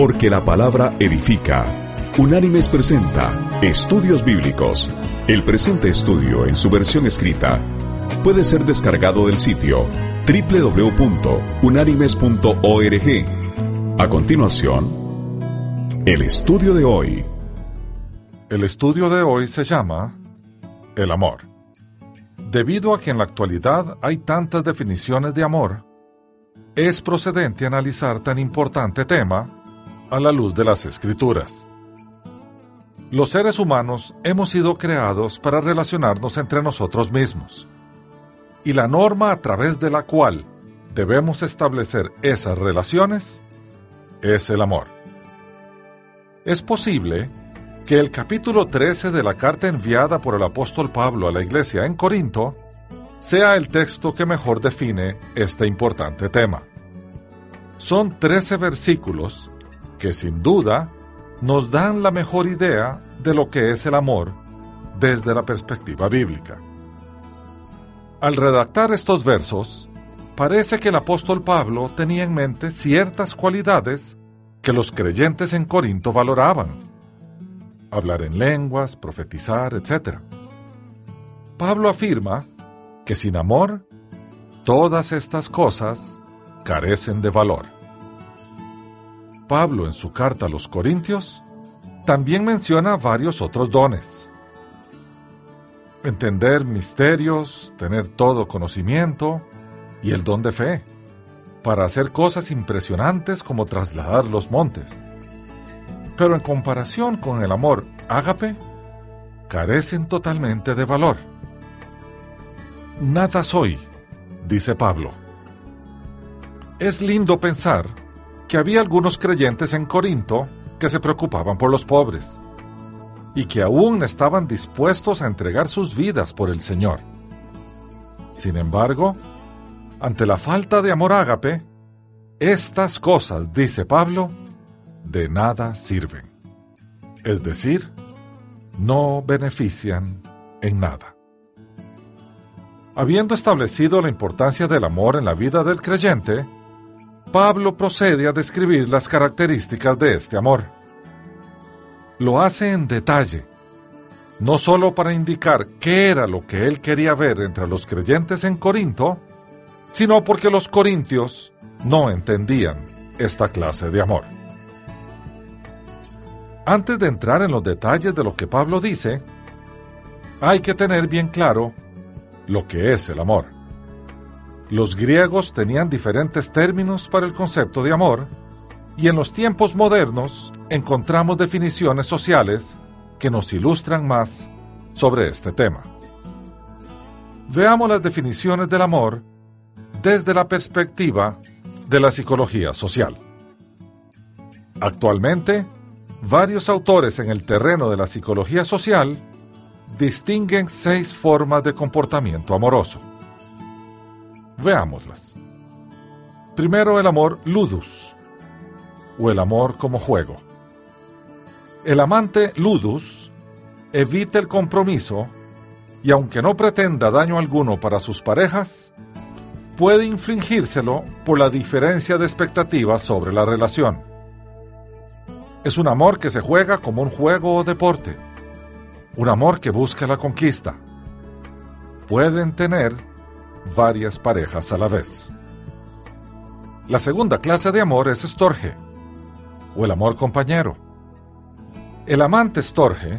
Porque la palabra edifica. Unánimes presenta Estudios Bíblicos. El presente estudio en su versión escrita puede ser descargado del sitio www.unánimes.org. A continuación, el estudio de hoy. El estudio de hoy se llama El amor. Debido a que en la actualidad hay tantas definiciones de amor, es procedente analizar tan importante tema a la luz de las escrituras. Los seres humanos hemos sido creados para relacionarnos entre nosotros mismos. Y la norma a través de la cual debemos establecer esas relaciones es el amor. Es posible que el capítulo 13 de la carta enviada por el apóstol Pablo a la iglesia en Corinto sea el texto que mejor define este importante tema. Son 13 versículos que sin duda nos dan la mejor idea de lo que es el amor desde la perspectiva bíblica. Al redactar estos versos, parece que el apóstol Pablo tenía en mente ciertas cualidades que los creyentes en Corinto valoraban. Hablar en lenguas, profetizar, etc. Pablo afirma que sin amor, todas estas cosas carecen de valor. Pablo en su carta a los Corintios también menciona varios otros dones. Entender misterios, tener todo conocimiento y el don de fe, para hacer cosas impresionantes como trasladar los montes. Pero en comparación con el amor ágape, carecen totalmente de valor. Nada soy, dice Pablo. Es lindo pensar que había algunos creyentes en Corinto que se preocupaban por los pobres y que aún estaban dispuestos a entregar sus vidas por el Señor. Sin embargo, ante la falta de amor ágape, estas cosas, dice Pablo, de nada sirven. Es decir, no benefician en nada. Habiendo establecido la importancia del amor en la vida del creyente, Pablo procede a describir las características de este amor. Lo hace en detalle, no solo para indicar qué era lo que él quería ver entre los creyentes en Corinto, sino porque los corintios no entendían esta clase de amor. Antes de entrar en los detalles de lo que Pablo dice, hay que tener bien claro lo que es el amor. Los griegos tenían diferentes términos para el concepto de amor, y en los tiempos modernos encontramos definiciones sociales que nos ilustran más sobre este tema. Veamos las definiciones del amor desde la perspectiva de la psicología social. Actualmente, varios autores en el terreno de la psicología social distinguen seis formas de comportamiento amoroso. Veámoslas. Primero el amor ludus, o el amor como juego. El amante ludus evita el compromiso y aunque no pretenda daño alguno para sus parejas, puede infringírselo por la diferencia de expectativas sobre la relación. Es un amor que se juega como un juego o deporte un amor que busca la conquista. Pueden tener varias parejas a la vez. La segunda clase de amor es estorge, o el amor compañero. El amante estorge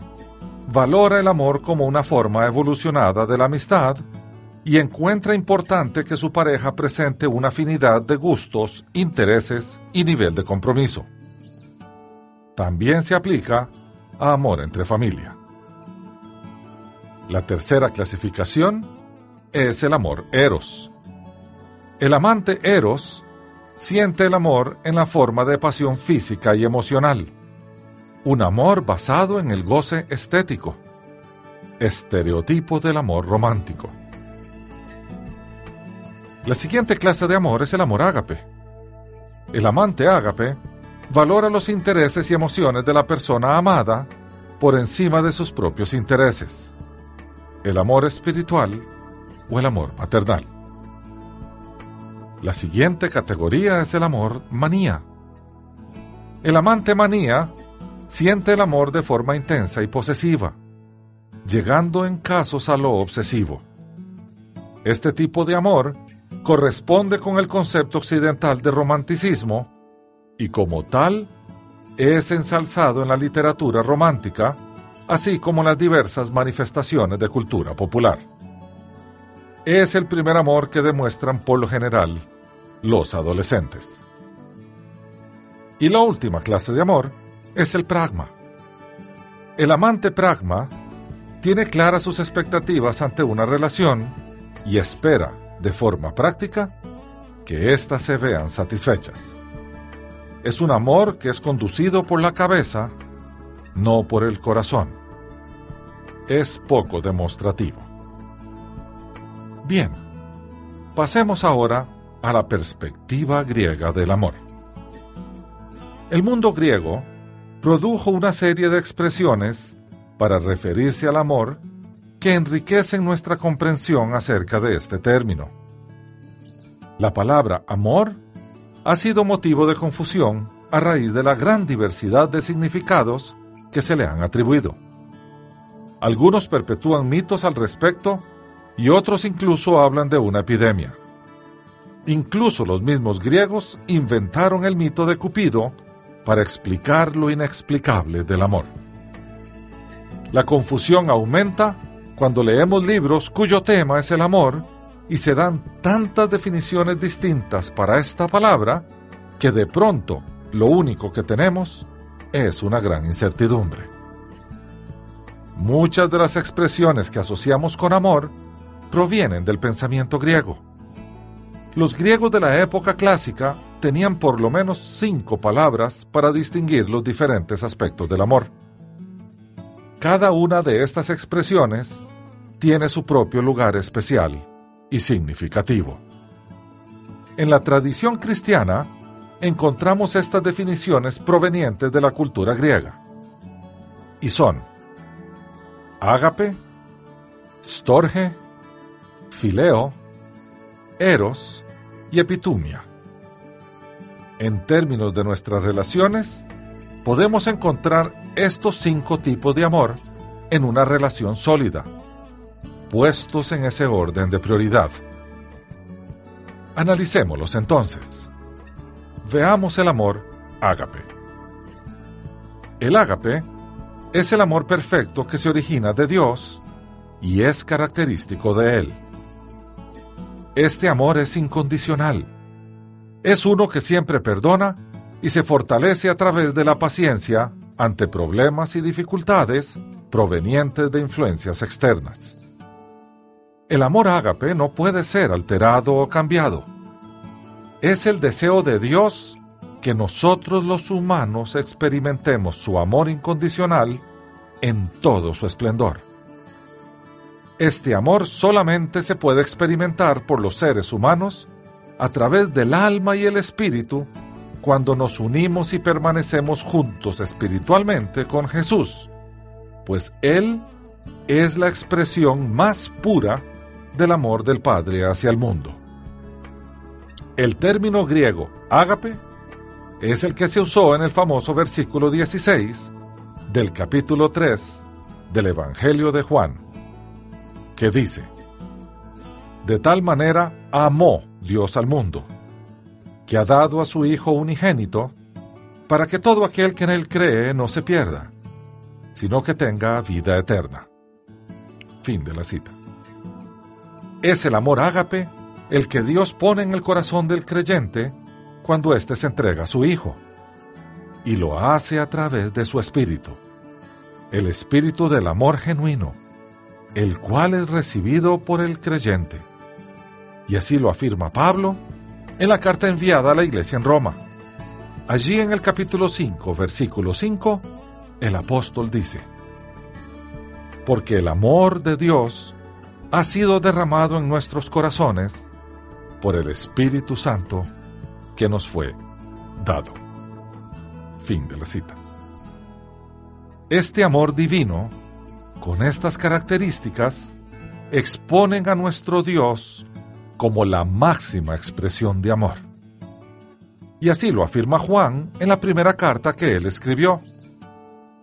valora el amor como una forma evolucionada de la amistad y encuentra importante que su pareja presente una afinidad de gustos, intereses y nivel de compromiso. También se aplica a amor entre familia. La tercera clasificación es el amor eros. El amante eros siente el amor en la forma de pasión física y emocional, un amor basado en el goce estético, estereotipo del amor romántico. La siguiente clase de amor es el amor ágape. El amante ágape valora los intereses y emociones de la persona amada por encima de sus propios intereses el amor espiritual o el amor maternal. La siguiente categoría es el amor manía. El amante manía siente el amor de forma intensa y posesiva, llegando en casos a lo obsesivo. Este tipo de amor corresponde con el concepto occidental de romanticismo y como tal es ensalzado en la literatura romántica, así como en las diversas manifestaciones de cultura popular. Es el primer amor que demuestran por lo general los adolescentes. Y la última clase de amor es el pragma. El amante pragma tiene claras sus expectativas ante una relación y espera, de forma práctica, que éstas se vean satisfechas. Es un amor que es conducido por la cabeza, no por el corazón. Es poco demostrativo. Bien, pasemos ahora a la perspectiva griega del amor. El mundo griego produjo una serie de expresiones para referirse al amor que enriquecen nuestra comprensión acerca de este término. La palabra amor ha sido motivo de confusión a raíz de la gran diversidad de significados que se le han atribuido. Algunos perpetúan mitos al respecto y otros incluso hablan de una epidemia. Incluso los mismos griegos inventaron el mito de Cupido para explicar lo inexplicable del amor. La confusión aumenta cuando leemos libros cuyo tema es el amor y se dan tantas definiciones distintas para esta palabra que de pronto lo único que tenemos es una gran incertidumbre. Muchas de las expresiones que asociamos con amor provienen del pensamiento griego. Los griegos de la época clásica tenían por lo menos cinco palabras para distinguir los diferentes aspectos del amor. Cada una de estas expresiones tiene su propio lugar especial y significativo. En la tradición cristiana encontramos estas definiciones provenientes de la cultura griega y son ágape, storge, fileo, eros y epitumia. En términos de nuestras relaciones, podemos encontrar estos cinco tipos de amor en una relación sólida, puestos en ese orden de prioridad. Analicémoslos entonces. Veamos el amor ágape. El ágape es el amor perfecto que se origina de Dios y es característico de Él. Este amor es incondicional. Es uno que siempre perdona y se fortalece a través de la paciencia ante problemas y dificultades provenientes de influencias externas. El amor ágape no puede ser alterado o cambiado. Es el deseo de Dios que nosotros los humanos experimentemos su amor incondicional en todo su esplendor. Este amor solamente se puede experimentar por los seres humanos a través del alma y el espíritu cuando nos unimos y permanecemos juntos espiritualmente con Jesús, pues Él es la expresión más pura del amor del Padre hacia el mundo. El término griego ágape es el que se usó en el famoso versículo 16 del capítulo 3 del Evangelio de Juan, que dice, De tal manera amó Dios al mundo, que ha dado a su Hijo unigénito, para que todo aquel que en él cree no se pierda, sino que tenga vida eterna. Fin de la cita. Es el amor ágape el que Dios pone en el corazón del creyente cuando éste se entrega a su Hijo, y lo hace a través de su Espíritu, el Espíritu del amor genuino, el cual es recibido por el creyente. Y así lo afirma Pablo en la carta enviada a la iglesia en Roma. Allí en el capítulo 5, versículo 5, el apóstol dice, Porque el amor de Dios ha sido derramado en nuestros corazones por el Espíritu Santo que nos fue dado. Fin de la cita. Este amor divino, con estas características, exponen a nuestro Dios como la máxima expresión de amor. Y así lo afirma Juan en la primera carta que él escribió.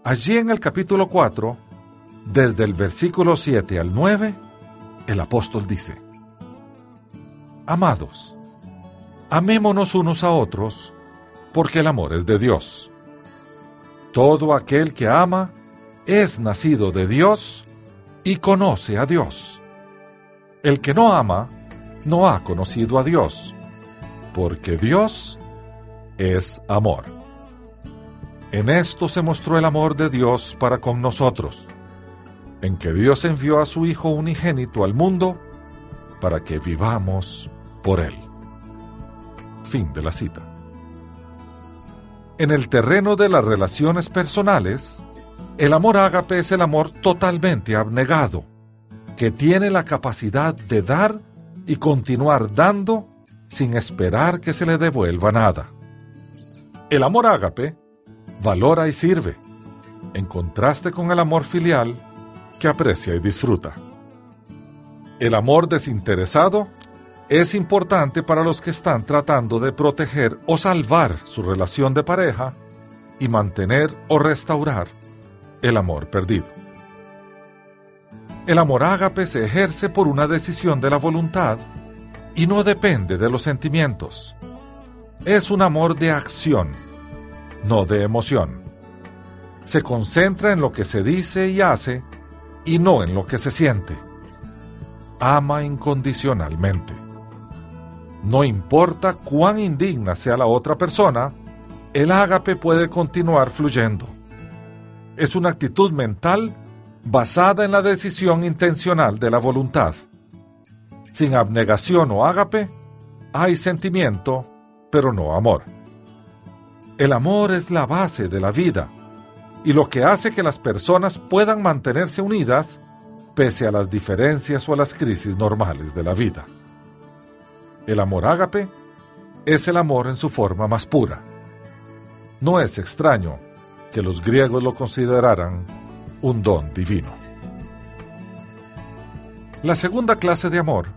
Allí en el capítulo 4, desde el versículo 7 al 9, el apóstol dice, Amados, amémonos unos a otros, porque el amor es de Dios. Todo aquel que ama es nacido de Dios y conoce a Dios. El que no ama no ha conocido a Dios, porque Dios es amor. En esto se mostró el amor de Dios para con nosotros, en que Dios envió a su Hijo unigénito al mundo para que vivamos por Él. Fin de la cita. En el terreno de las relaciones personales, el amor ágape es el amor totalmente abnegado, que tiene la capacidad de dar y continuar dando sin esperar que se le devuelva nada. El amor ágape valora y sirve, en contraste con el amor filial que aprecia y disfruta. El amor desinteresado es importante para los que están tratando de proteger o salvar su relación de pareja y mantener o restaurar el amor perdido. El amor ágape se ejerce por una decisión de la voluntad y no depende de los sentimientos. Es un amor de acción, no de emoción. Se concentra en lo que se dice y hace y no en lo que se siente. Ama incondicionalmente. No importa cuán indigna sea la otra persona, el ágape puede continuar fluyendo es una actitud mental basada en la decisión intencional de la voluntad. Sin abnegación o ágape, hay sentimiento, pero no amor. El amor es la base de la vida y lo que hace que las personas puedan mantenerse unidas pese a las diferencias o a las crisis normales de la vida. El amor ágape es el amor en su forma más pura. No es extraño que los griegos lo consideraran un don divino. La segunda clase de amor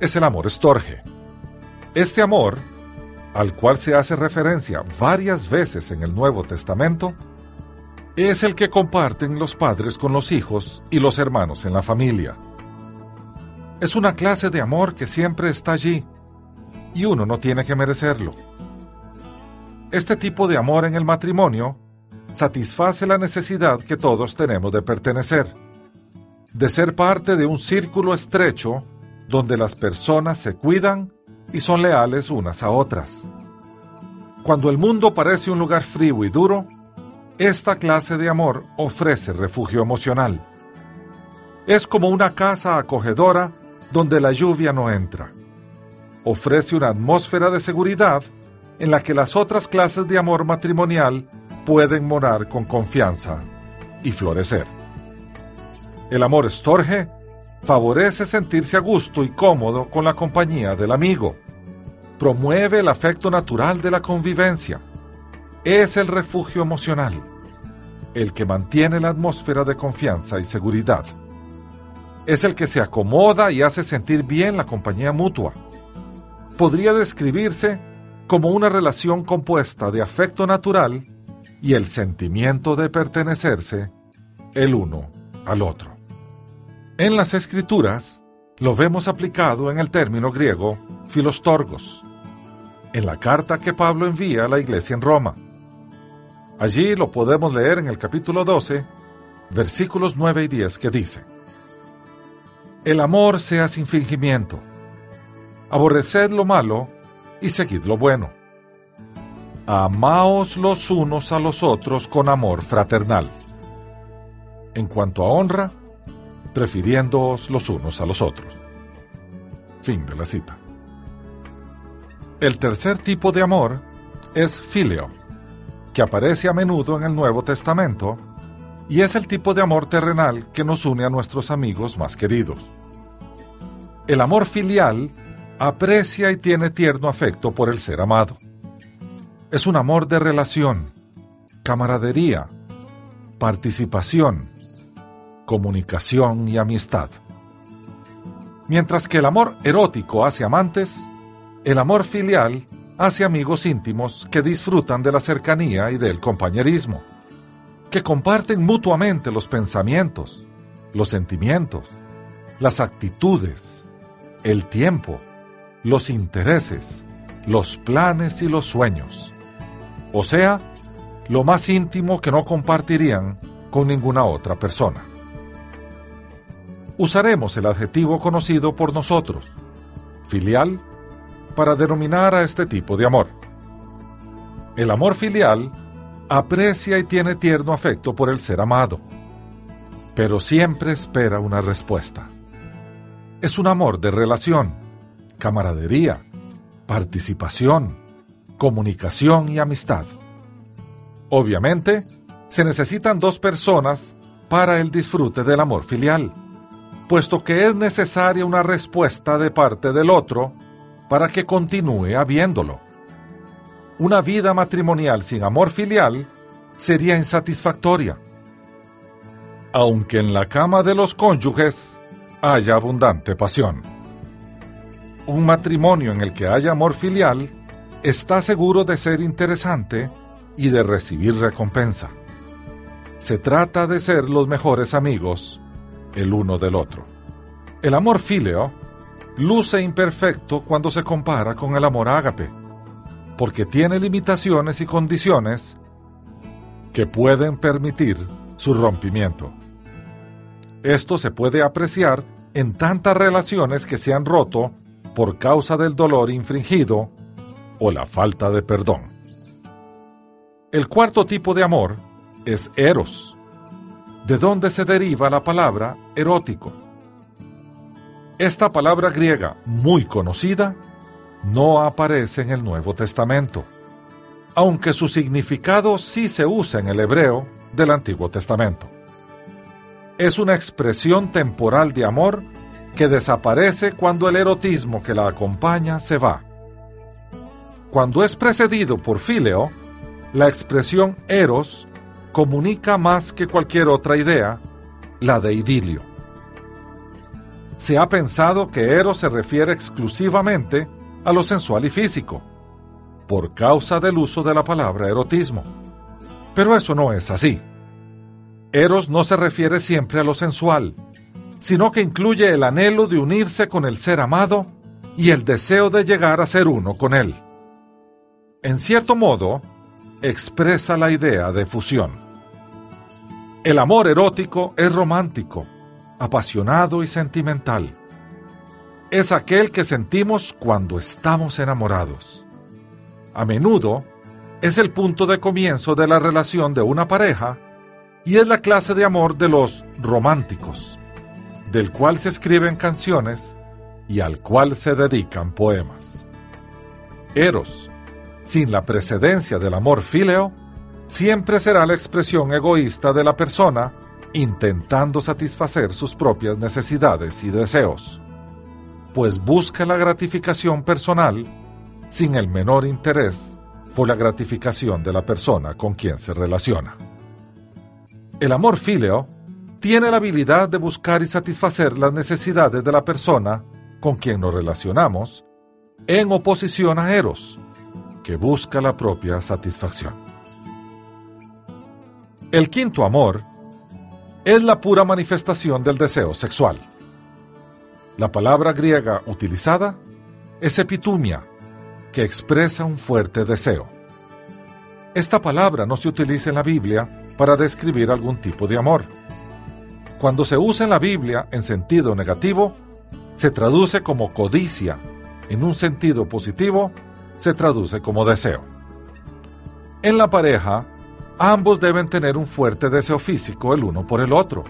es el amor estorge. Este amor, al cual se hace referencia varias veces en el Nuevo Testamento, es el que comparten los padres con los hijos y los hermanos en la familia. Es una clase de amor que siempre está allí y uno no tiene que merecerlo. Este tipo de amor en el matrimonio satisface la necesidad que todos tenemos de pertenecer, de ser parte de un círculo estrecho donde las personas se cuidan y son leales unas a otras. Cuando el mundo parece un lugar frío y duro, esta clase de amor ofrece refugio emocional. Es como una casa acogedora donde la lluvia no entra. Ofrece una atmósfera de seguridad en la que las otras clases de amor matrimonial pueden morar con confianza y florecer. El amor estorge favorece sentirse a gusto y cómodo con la compañía del amigo. Promueve el afecto natural de la convivencia. Es el refugio emocional, el que mantiene la atmósfera de confianza y seguridad. Es el que se acomoda y hace sentir bien la compañía mutua. Podría describirse como una relación compuesta de afecto natural y el sentimiento de pertenecerse el uno al otro. En las escrituras lo vemos aplicado en el término griego filostorgos, en la carta que Pablo envía a la iglesia en Roma. Allí lo podemos leer en el capítulo 12, versículos 9 y 10 que dice, El amor sea sin fingimiento, aborreced lo malo y seguid lo bueno Amaos los unos a los otros con amor fraternal. En cuanto a honra, prefiriéndoos los unos a los otros. Fin de la cita. El tercer tipo de amor es filio, que aparece a menudo en el Nuevo Testamento y es el tipo de amor terrenal que nos une a nuestros amigos más queridos. El amor filial aprecia y tiene tierno afecto por el ser amado. Es un amor de relación, camaradería, participación, comunicación y amistad. Mientras que el amor erótico hace amantes, el amor filial hace amigos íntimos que disfrutan de la cercanía y del compañerismo, que comparten mutuamente los pensamientos, los sentimientos, las actitudes, el tiempo, los intereses, los planes y los sueños. O sea, lo más íntimo que no compartirían con ninguna otra persona. Usaremos el adjetivo conocido por nosotros, filial, para denominar a este tipo de amor. El amor filial aprecia y tiene tierno afecto por el ser amado, pero siempre espera una respuesta. Es un amor de relación, camaradería, participación, comunicación y amistad. Obviamente, se necesitan dos personas para el disfrute del amor filial, puesto que es necesaria una respuesta de parte del otro para que continúe habiéndolo. Una vida matrimonial sin amor filial sería insatisfactoria. Aunque en la cama de los cónyuges haya abundante pasión. Un matrimonio en el que haya amor filial está seguro de ser interesante y de recibir recompensa. Se trata de ser los mejores amigos el uno del otro. El amor filio luce imperfecto cuando se compara con el amor ágape, porque tiene limitaciones y condiciones que pueden permitir su rompimiento. Esto se puede apreciar en tantas relaciones que se han roto por causa del dolor infringido o la falta de perdón. El cuarto tipo de amor es eros, de donde se deriva la palabra erótico. Esta palabra griega muy conocida no aparece en el Nuevo Testamento, aunque su significado sí se usa en el hebreo del Antiguo Testamento. Es una expresión temporal de amor que desaparece cuando el erotismo que la acompaña se va. Cuando es precedido por fileo, la expresión eros comunica más que cualquier otra idea la de idilio. Se ha pensado que eros se refiere exclusivamente a lo sensual y físico, por causa del uso de la palabra erotismo. Pero eso no es así. Eros no se refiere siempre a lo sensual, sino que incluye el anhelo de unirse con el ser amado y el deseo de llegar a ser uno con él. En cierto modo, expresa la idea de fusión. El amor erótico es romántico, apasionado y sentimental. Es aquel que sentimos cuando estamos enamorados. A menudo es el punto de comienzo de la relación de una pareja y es la clase de amor de los románticos, del cual se escriben canciones y al cual se dedican poemas. Eros, sin la precedencia del amor fíleo, siempre será la expresión egoísta de la persona intentando satisfacer sus propias necesidades y deseos, pues busca la gratificación personal sin el menor interés por la gratificación de la persona con quien se relaciona. El amor fíleo tiene la habilidad de buscar y satisfacer las necesidades de la persona con quien nos relacionamos en oposición a Eros, que busca la propia satisfacción. El quinto amor es la pura manifestación del deseo sexual. La palabra griega utilizada es epitumia, que expresa un fuerte deseo. Esta palabra no se utiliza en la Biblia para describir algún tipo de amor. Cuando se usa en la Biblia en sentido negativo, se traduce como codicia, en un sentido positivo se traduce como deseo. En la pareja, ambos deben tener un fuerte deseo físico el uno por el otro,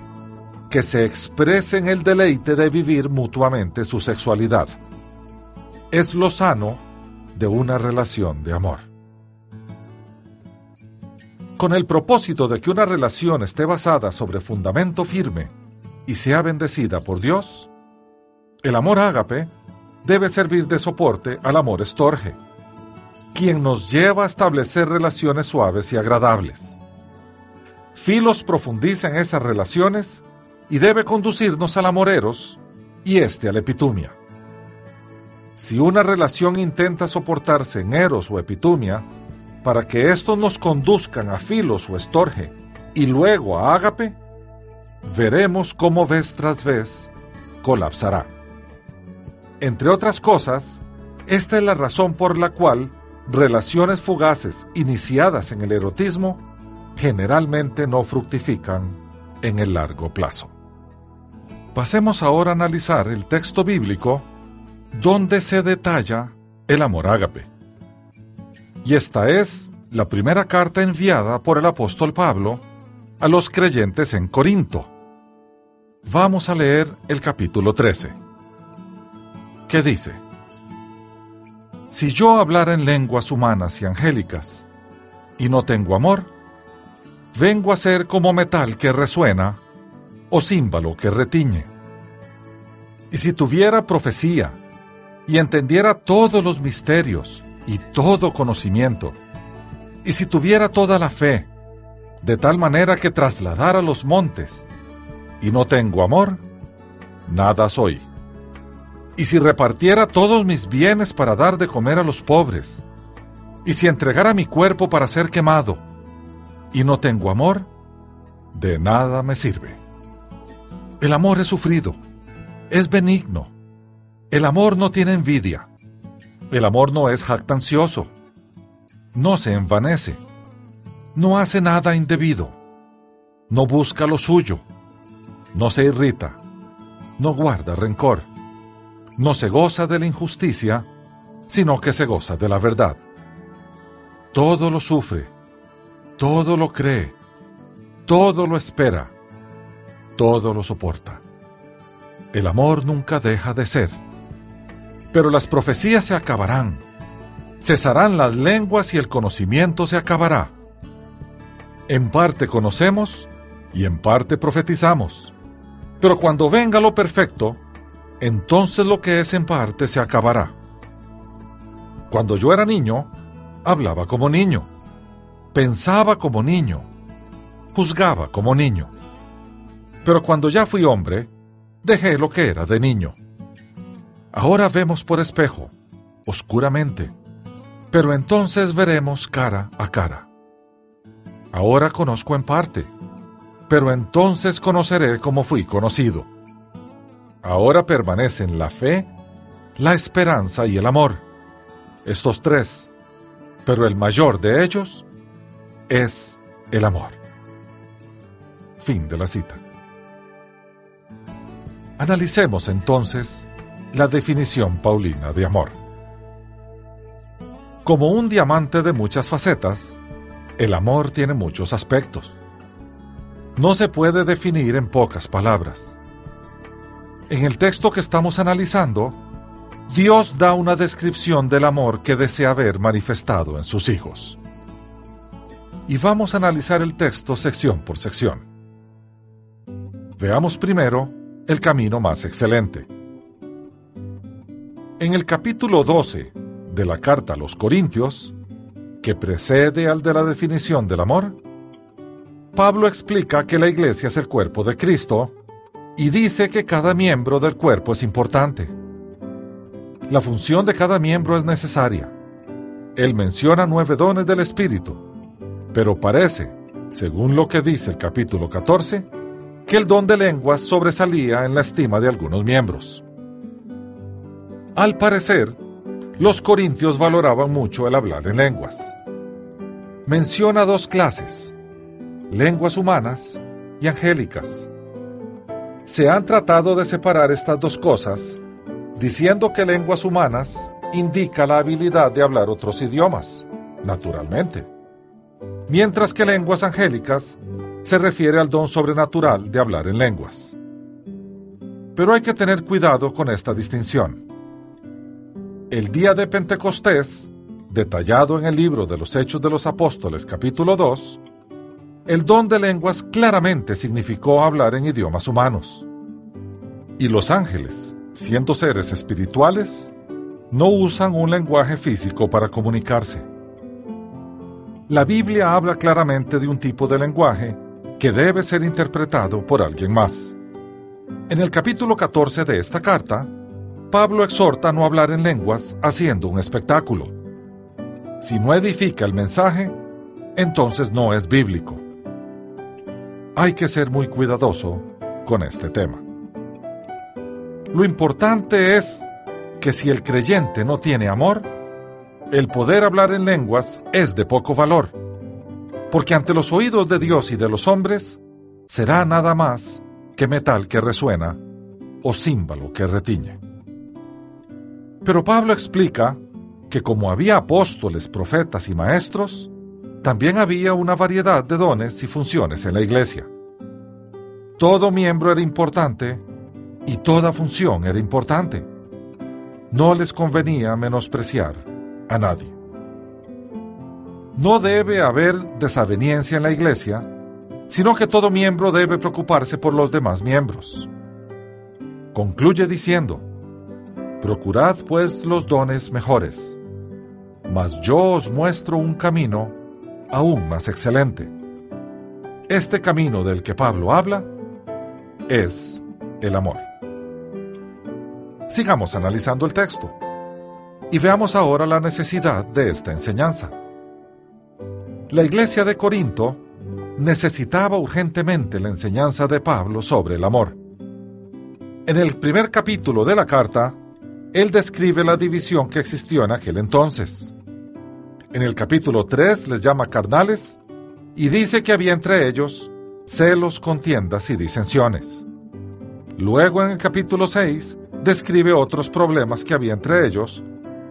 que se exprese en el deleite de vivir mutuamente su sexualidad. Es lo sano de una relación de amor. Con el propósito de que una relación esté basada sobre fundamento firme y sea bendecida por Dios, el amor ágape debe servir de soporte al amor estorge quien nos lleva a establecer relaciones suaves y agradables. Filos profundiza en esas relaciones y debe conducirnos al amoreros y este a la epitumia. Si una relación intenta soportarse en eros o epitumia, para que estos nos conduzcan a filos o estorge y luego a ágape, veremos cómo vez tras vez colapsará. Entre otras cosas, esta es la razón por la cual relaciones fugaces iniciadas en el erotismo generalmente no fructifican en el largo plazo. Pasemos ahora a analizar el texto bíblico donde se detalla el amor ágape. Y esta es la primera carta enviada por el apóstol Pablo a los creyentes en Corinto. Vamos a leer el capítulo 13. ¿Qué dice? Si yo hablara en lenguas humanas y angélicas y no tengo amor, vengo a ser como metal que resuena o címbalo que retiñe. Y si tuviera profecía y entendiera todos los misterios y todo conocimiento, y si tuviera toda la fe, de tal manera que trasladara los montes, y no tengo amor, nada soy. Y si repartiera todos mis bienes para dar de comer a los pobres, y si entregara mi cuerpo para ser quemado, y no tengo amor, de nada me sirve. El amor es sufrido, es benigno. El amor no tiene envidia. El amor no es jactancioso. No se envanece. No hace nada indebido. No busca lo suyo. No se irrita. No guarda rencor no se goza de la injusticia, sino que se goza de la verdad. Todo lo sufre, todo lo cree, todo lo espera, todo lo soporta. El amor nunca deja de ser. Pero las profecías se acabarán, cesarán las lenguas y el conocimiento se acabará. En parte conocemos y en parte profetizamos. Pero cuando venga lo perfecto, entonces lo que es en parte se acabará. Cuando yo era niño, hablaba como niño, pensaba como niño, juzgaba como niño. Pero cuando ya fui hombre, dejé lo que era de niño. Ahora vemos por espejo, oscuramente, pero entonces veremos cara a cara. Ahora conozco en parte, pero entonces conoceré como fui conocido. Ahora permanecen la fe, la esperanza y el amor. Estos tres, pero el mayor de ellos es el amor. Fin de la cita. Analicemos entonces la definición paulina de amor. Como un diamante de muchas facetas, el amor tiene muchos aspectos. No se puede definir en pocas palabras. En el texto que estamos analizando, Dios da una descripción del amor que desea ver manifestado en sus hijos. Y vamos a analizar el texto sección por sección. Veamos primero el camino más excelente. En el capítulo 12 de la carta a los Corintios, que precede al de la definición del amor, Pablo explica que la iglesia es el cuerpo de Cristo y dice que cada miembro del cuerpo es importante. La función de cada miembro es necesaria. Él menciona nueve dones del Espíritu, pero parece, según lo que dice el capítulo 14, que el don de lenguas sobresalía en la estima de algunos miembros. Al parecer, los corintios valoraban mucho el hablar en lenguas. Menciona dos clases, lenguas humanas y angélicas se han tratado de separar estas dos cosas, diciendo que lenguas humanas indica la habilidad de hablar otros idiomas, naturalmente, mientras que lenguas angélicas se refiere al don sobrenatural de hablar en lenguas. Pero hay que tener cuidado con esta distinción. El día de Pentecostés, detallado en el libro de los Hechos de los Apóstoles capítulo 2, el don de lenguas claramente significó hablar en idiomas humanos. Y los ángeles, siendo seres espirituales, no usan un lenguaje físico para comunicarse. La Biblia habla claramente de un tipo de lenguaje que debe ser interpretado por alguien más. En el capítulo 14 de esta carta, Pablo exhorta a no hablar en lenguas haciendo un espectáculo. Si no edifica el mensaje, entonces no es bíblico. Hay que ser muy cuidadoso con este tema. Lo importante es que si el creyente no tiene amor, el poder hablar en lenguas es de poco valor, porque ante los oídos de Dios y de los hombres será nada más que metal que resuena o címbalo que retiñe. Pero Pablo explica que como había apóstoles, profetas y maestros, también había una variedad de dones y funciones en la iglesia. Todo miembro era importante y toda función era importante. No les convenía menospreciar a nadie. No debe haber desaveniencia en la iglesia, sino que todo miembro debe preocuparse por los demás miembros. Concluye diciendo, Procurad pues los dones mejores, mas yo os muestro un camino aún más excelente. Este camino del que Pablo habla es el amor. Sigamos analizando el texto y veamos ahora la necesidad de esta enseñanza. La iglesia de Corinto necesitaba urgentemente la enseñanza de Pablo sobre el amor. En el primer capítulo de la carta, él describe la división que existió en aquel entonces. En el capítulo 3 les llama carnales y dice que había entre ellos celos, contiendas y disensiones. Luego en el capítulo 6 describe otros problemas que había entre ellos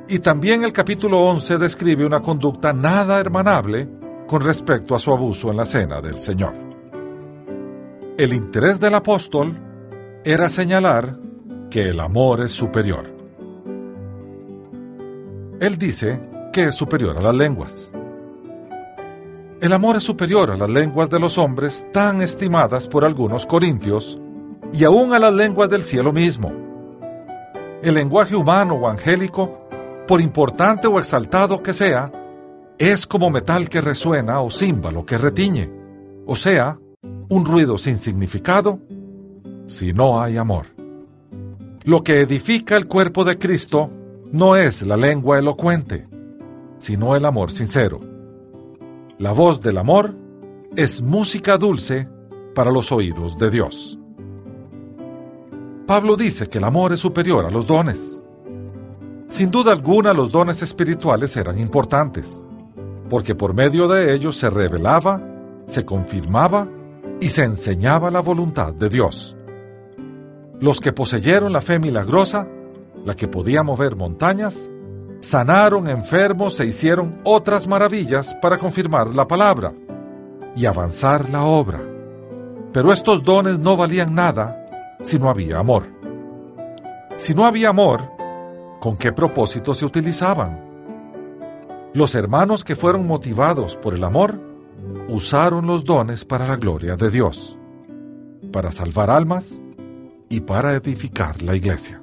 y también el capítulo 11 describe una conducta nada hermanable con respecto a su abuso en la cena del Señor. El interés del apóstol era señalar que el amor es superior. Él dice que es superior a las lenguas. El amor es superior a las lenguas de los hombres tan estimadas por algunos corintios y aún a las lenguas del cielo mismo. El lenguaje humano o angélico, por importante o exaltado que sea, es como metal que resuena o címbalo que retiñe, o sea, un ruido sin significado si no hay amor. Lo que edifica el cuerpo de Cristo no es la lengua elocuente, sino el amor sincero. La voz del amor es música dulce para los oídos de Dios. Pablo dice que el amor es superior a los dones. Sin duda alguna los dones espirituales eran importantes, porque por medio de ellos se revelaba, se confirmaba y se enseñaba la voluntad de Dios. Los que poseyeron la fe milagrosa, la que podía mover montañas, sanaron enfermos e hicieron otras maravillas para confirmar la palabra y avanzar la obra. Pero estos dones no valían nada si no había amor. Si no había amor, ¿con qué propósito se utilizaban? Los hermanos que fueron motivados por el amor usaron los dones para la gloria de Dios, para salvar almas y para edificar la iglesia.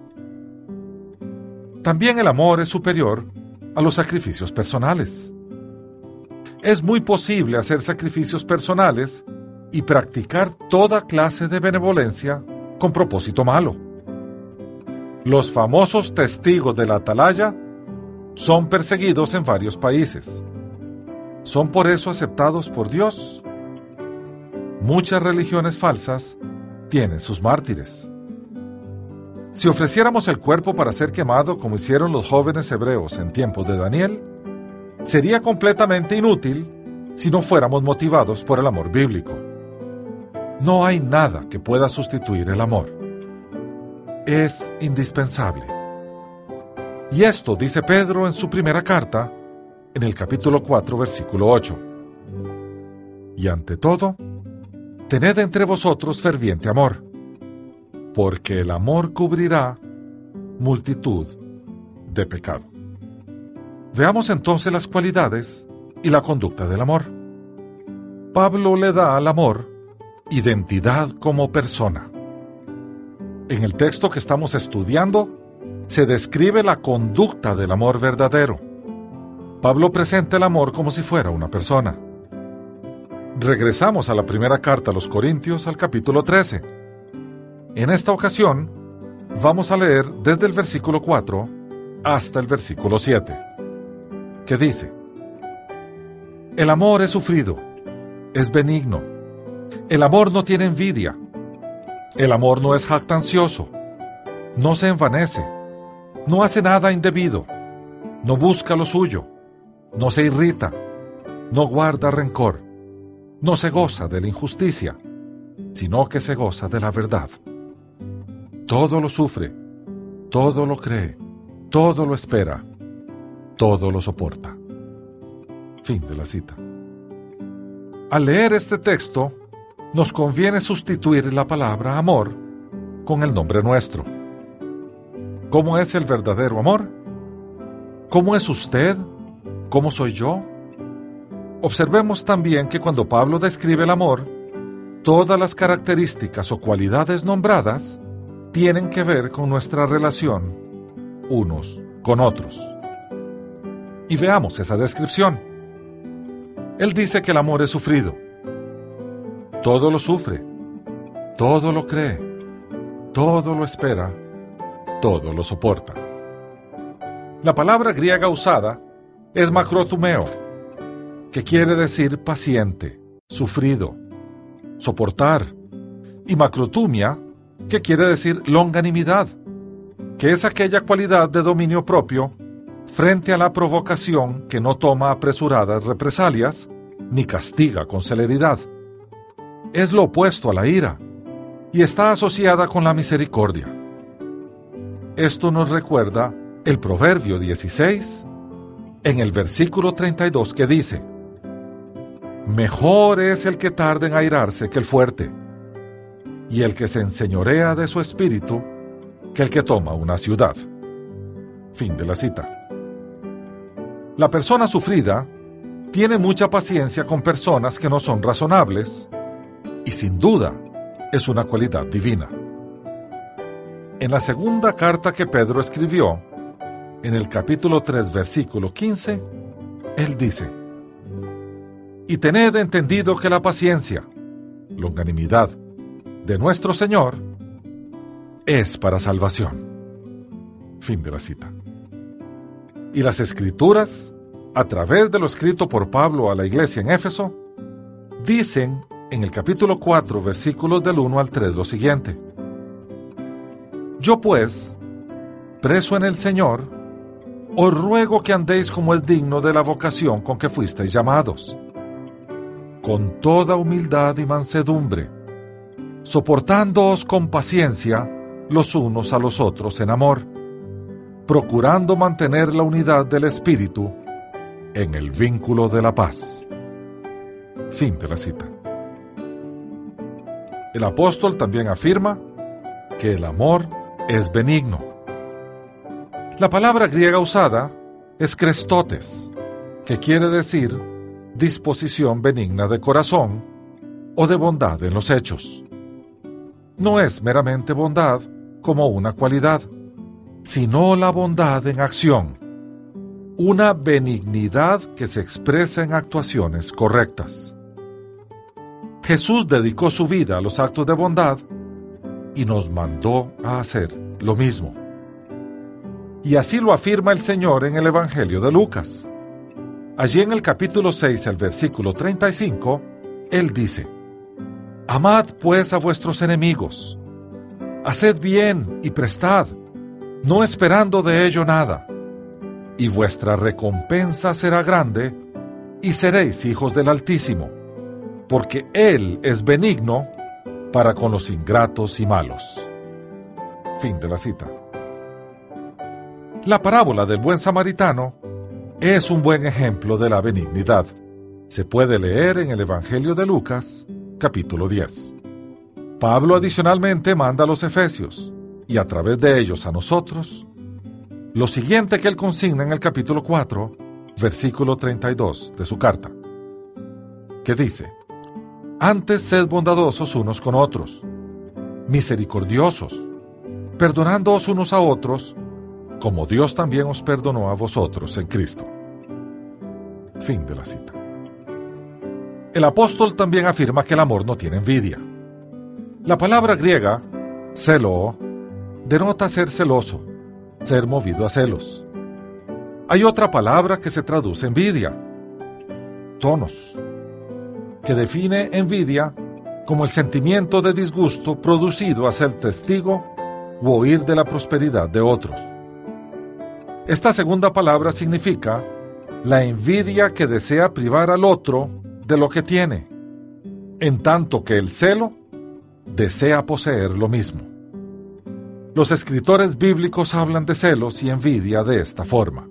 También el amor es superior a los sacrificios personales. Es muy posible hacer sacrificios personales y practicar toda clase de benevolencia con propósito malo. Los famosos testigos de la atalaya son perseguidos en varios países. ¿Son por eso aceptados por Dios? Muchas religiones falsas tienen sus mártires. Si ofreciéramos el cuerpo para ser quemado como hicieron los jóvenes hebreos en tiempos de Daniel, sería completamente inútil si no fuéramos motivados por el amor bíblico. No hay nada que pueda sustituir el amor. Es indispensable. Y esto dice Pedro en su primera carta, en el capítulo 4, versículo 8. Y ante todo, tened entre vosotros ferviente amor porque el amor cubrirá multitud de pecado. Veamos entonces las cualidades y la conducta del amor. Pablo le da al amor identidad como persona. En el texto que estamos estudiando se describe la conducta del amor verdadero. Pablo presenta el amor como si fuera una persona. Regresamos a la primera carta a los Corintios al capítulo 13 en esta ocasión, vamos a leer desde el versículo 4 hasta el versículo 7, que dice, El amor es sufrido, es benigno, el amor no tiene envidia, el amor no es jactancioso, no se envanece, no hace nada indebido, no busca lo suyo, no se irrita, no guarda rencor, no se goza de la injusticia, sino que se goza de la verdad. Todo lo sufre, todo lo cree, todo lo espera, todo lo soporta. Fin de la cita. Al leer este texto, nos conviene sustituir la palabra amor con el nombre nuestro. ¿Cómo es el verdadero amor? ¿Cómo es usted? ¿Cómo soy yo? Observemos también que cuando Pablo describe el amor, todas las características o cualidades nombradas tienen que ver con nuestra relación unos con otros. Y veamos esa descripción. Él dice que el amor es sufrido. Todo lo sufre, todo lo cree, todo lo espera, todo lo soporta. La palabra griega usada es macrotumeo, que quiere decir paciente, sufrido, soportar, y macrotumia que quiere decir longanimidad, que es aquella cualidad de dominio propio frente a la provocación que no toma apresuradas represalias ni castiga con celeridad. Es lo opuesto a la ira y está asociada con la misericordia. Esto nos recuerda el Proverbio 16 en el versículo 32 que dice, Mejor es el que tarde en airarse que el fuerte y el que se enseñorea de su espíritu que el que toma una ciudad. Fin de la cita. La persona sufrida tiene mucha paciencia con personas que no son razonables y sin duda es una cualidad divina. En la segunda carta que Pedro escribió, en el capítulo 3, versículo 15, él dice, Y tened entendido que la paciencia, longanimidad, de nuestro Señor es para salvación. Fin de la cita. Y las escrituras, a través de lo escrito por Pablo a la iglesia en Éfeso, dicen en el capítulo 4, versículos del 1 al 3 lo siguiente. Yo pues, preso en el Señor, os ruego que andéis como es digno de la vocación con que fuisteis llamados, con toda humildad y mansedumbre, soportándoos con paciencia los unos a los otros en amor, procurando mantener la unidad del Espíritu en el vínculo de la paz. Fin de la cita. El apóstol también afirma que el amor es benigno. La palabra griega usada es crestotes, que quiere decir disposición benigna de corazón o de bondad en los hechos no es meramente bondad como una cualidad, sino la bondad en acción, una benignidad que se expresa en actuaciones correctas. Jesús dedicó su vida a los actos de bondad y nos mandó a hacer lo mismo. Y así lo afirma el Señor en el Evangelio de Lucas. Allí en el capítulo 6, el versículo 35, Él dice, Amad pues a vuestros enemigos, haced bien y prestad, no esperando de ello nada, y vuestra recompensa será grande, y seréis hijos del Altísimo, porque Él es benigno para con los ingratos y malos. Fin de la cita. La parábola del buen samaritano es un buen ejemplo de la benignidad. Se puede leer en el Evangelio de Lucas, capítulo 10. Pablo adicionalmente manda a los Efesios, y a través de ellos a nosotros, lo siguiente que él consigna en el capítulo 4, versículo 32 de su carta, que dice, Antes sed bondadosos unos con otros, misericordiosos, perdonándoos unos a otros, como Dios también os perdonó a vosotros en Cristo. Fin de la cita. El apóstol también afirma que el amor no tiene envidia. La palabra griega, celo, denota ser celoso, ser movido a celos. Hay otra palabra que se traduce envidia, tonos, que define envidia como el sentimiento de disgusto producido a ser testigo u oír de la prosperidad de otros. Esta segunda palabra significa la envidia que desea privar al otro de lo que tiene, en tanto que el celo desea poseer lo mismo. Los escritores bíblicos hablan de celos y envidia de esta forma.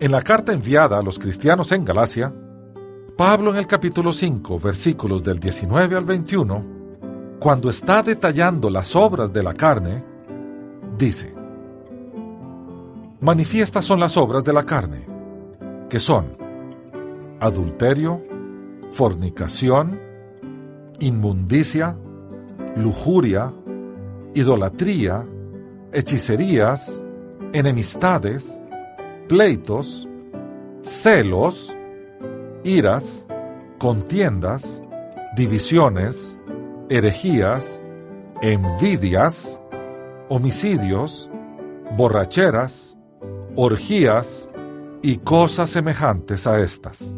En la carta enviada a los cristianos en Galacia, Pablo en el capítulo 5, versículos del 19 al 21, cuando está detallando las obras de la carne, dice, Manifiestas son las obras de la carne, que son adulterio, fornicación, inmundicia, lujuria, idolatría, hechicerías, enemistades, pleitos, celos, iras, contiendas, divisiones, herejías, envidias, homicidios, borracheras, orgías y cosas semejantes a estas.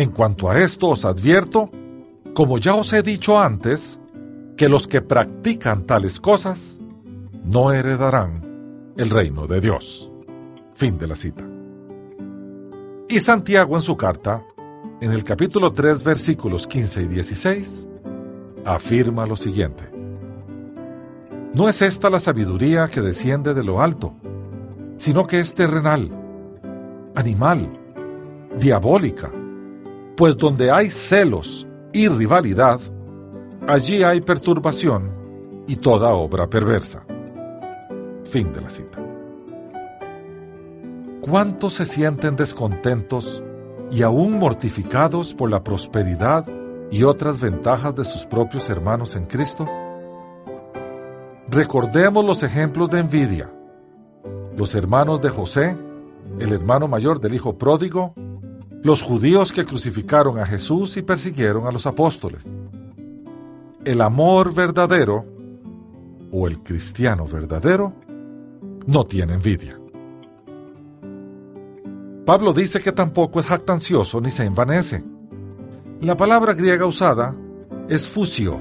En cuanto a esto os advierto, como ya os he dicho antes, que los que practican tales cosas no heredarán el reino de Dios. Fin de la cita. Y Santiago en su carta, en el capítulo 3 versículos 15 y 16, afirma lo siguiente. No es esta la sabiduría que desciende de lo alto, sino que es terrenal, animal, diabólica, pues donde hay celos y rivalidad, allí hay perturbación y toda obra perversa. Fin de la cita. ¿Cuántos se sienten descontentos y aún mortificados por la prosperidad y otras ventajas de sus propios hermanos en Cristo? Recordemos los ejemplos de envidia. Los hermanos de José, el hermano mayor del hijo pródigo, los judíos que crucificaron a Jesús y persiguieron a los apóstoles. El amor verdadero, o el cristiano verdadero, no tiene envidia. Pablo dice que tampoco es jactancioso ni se envanece. La palabra griega usada es fusio,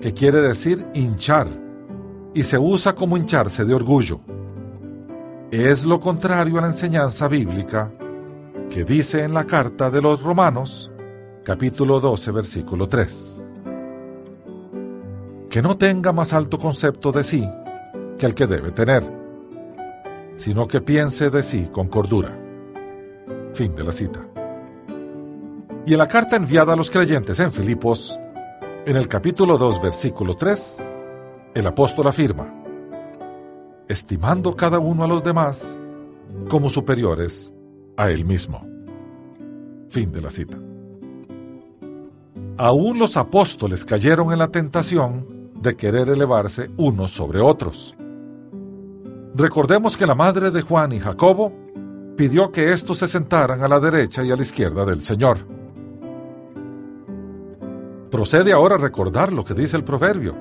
que quiere decir hinchar, y se usa como hincharse de orgullo. Es lo contrario a la enseñanza bíblica que dice en la carta de los Romanos, capítulo 12, versículo 3. Que no tenga más alto concepto de sí que el que debe tener, sino que piense de sí con cordura. Fin de la cita. Y en la carta enviada a los creyentes en Filipos, en el capítulo 2, versículo 3, el apóstol afirma, estimando cada uno a los demás como superiores a él mismo. Fin de la cita. Aún los apóstoles cayeron en la tentación de querer elevarse unos sobre otros. Recordemos que la madre de Juan y Jacobo pidió que éstos se sentaran a la derecha y a la izquierda del Señor. Procede ahora a recordar lo que dice el proverbio,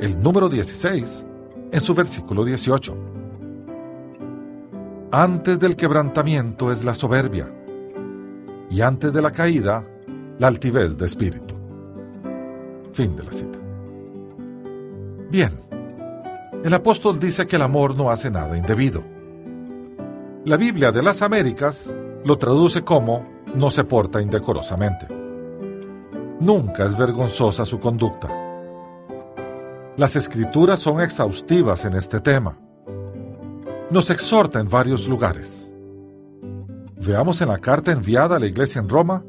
el número 16, en su versículo 18. Antes del quebrantamiento es la soberbia, y antes de la caída, la altivez de espíritu. Fin de la cita. Bien, el apóstol dice que el amor no hace nada indebido. La Biblia de las Américas lo traduce como no se porta indecorosamente. Nunca es vergonzosa su conducta. Las escrituras son exhaustivas en este tema. Nos exhorta en varios lugares. Veamos en la carta enviada a la iglesia en Roma,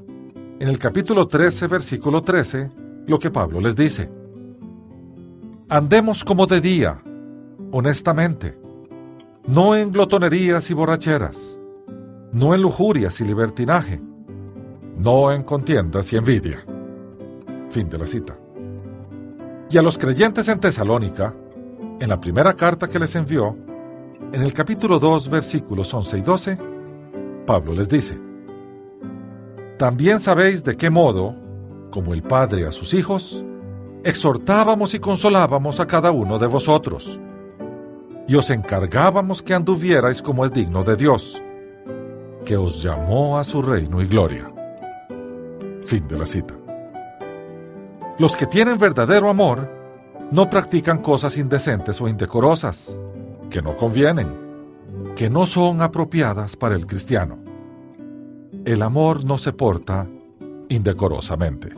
en el capítulo 13, versículo 13, lo que Pablo les dice. Andemos como de día, honestamente, no en glotonerías y borracheras, no en lujurias y libertinaje, no en contiendas y envidia. Fin de la cita. Y a los creyentes en Tesalónica, en la primera carta que les envió, en el capítulo 2, versículos 11 y 12, Pablo les dice, También sabéis de qué modo, como el Padre a sus hijos, exhortábamos y consolábamos a cada uno de vosotros, y os encargábamos que anduvierais como es digno de Dios, que os llamó a su reino y gloria. Fin de la cita. Los que tienen verdadero amor no practican cosas indecentes o indecorosas, que no convienen, que no son apropiadas para el cristiano. El amor no se porta indecorosamente.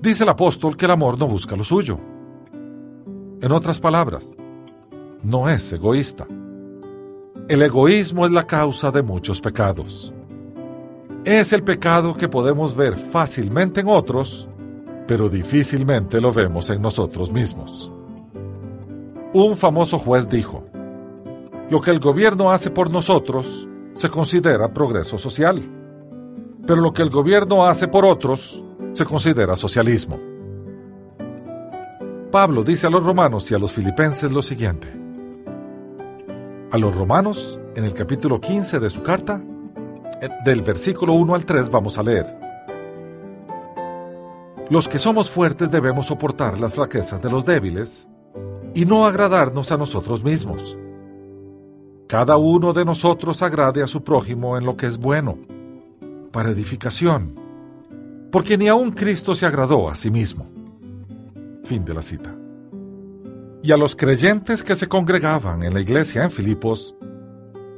Dice el apóstol que el amor no busca lo suyo. En otras palabras, no es egoísta. El egoísmo es la causa de muchos pecados. Es el pecado que podemos ver fácilmente en otros, pero difícilmente lo vemos en nosotros mismos. Un famoso juez dijo, lo que el gobierno hace por nosotros se considera progreso social, pero lo que el gobierno hace por otros se considera socialismo. Pablo dice a los romanos y a los filipenses lo siguiente. A los romanos, en el capítulo 15 de su carta, eh, del versículo 1 al 3 vamos a leer. Los que somos fuertes debemos soportar las flaquezas de los débiles y no agradarnos a nosotros mismos. Cada uno de nosotros agrade a su prójimo en lo que es bueno, para edificación porque ni aun Cristo se agradó a sí mismo. Fin de la cita. Y a los creyentes que se congregaban en la iglesia en Filipos,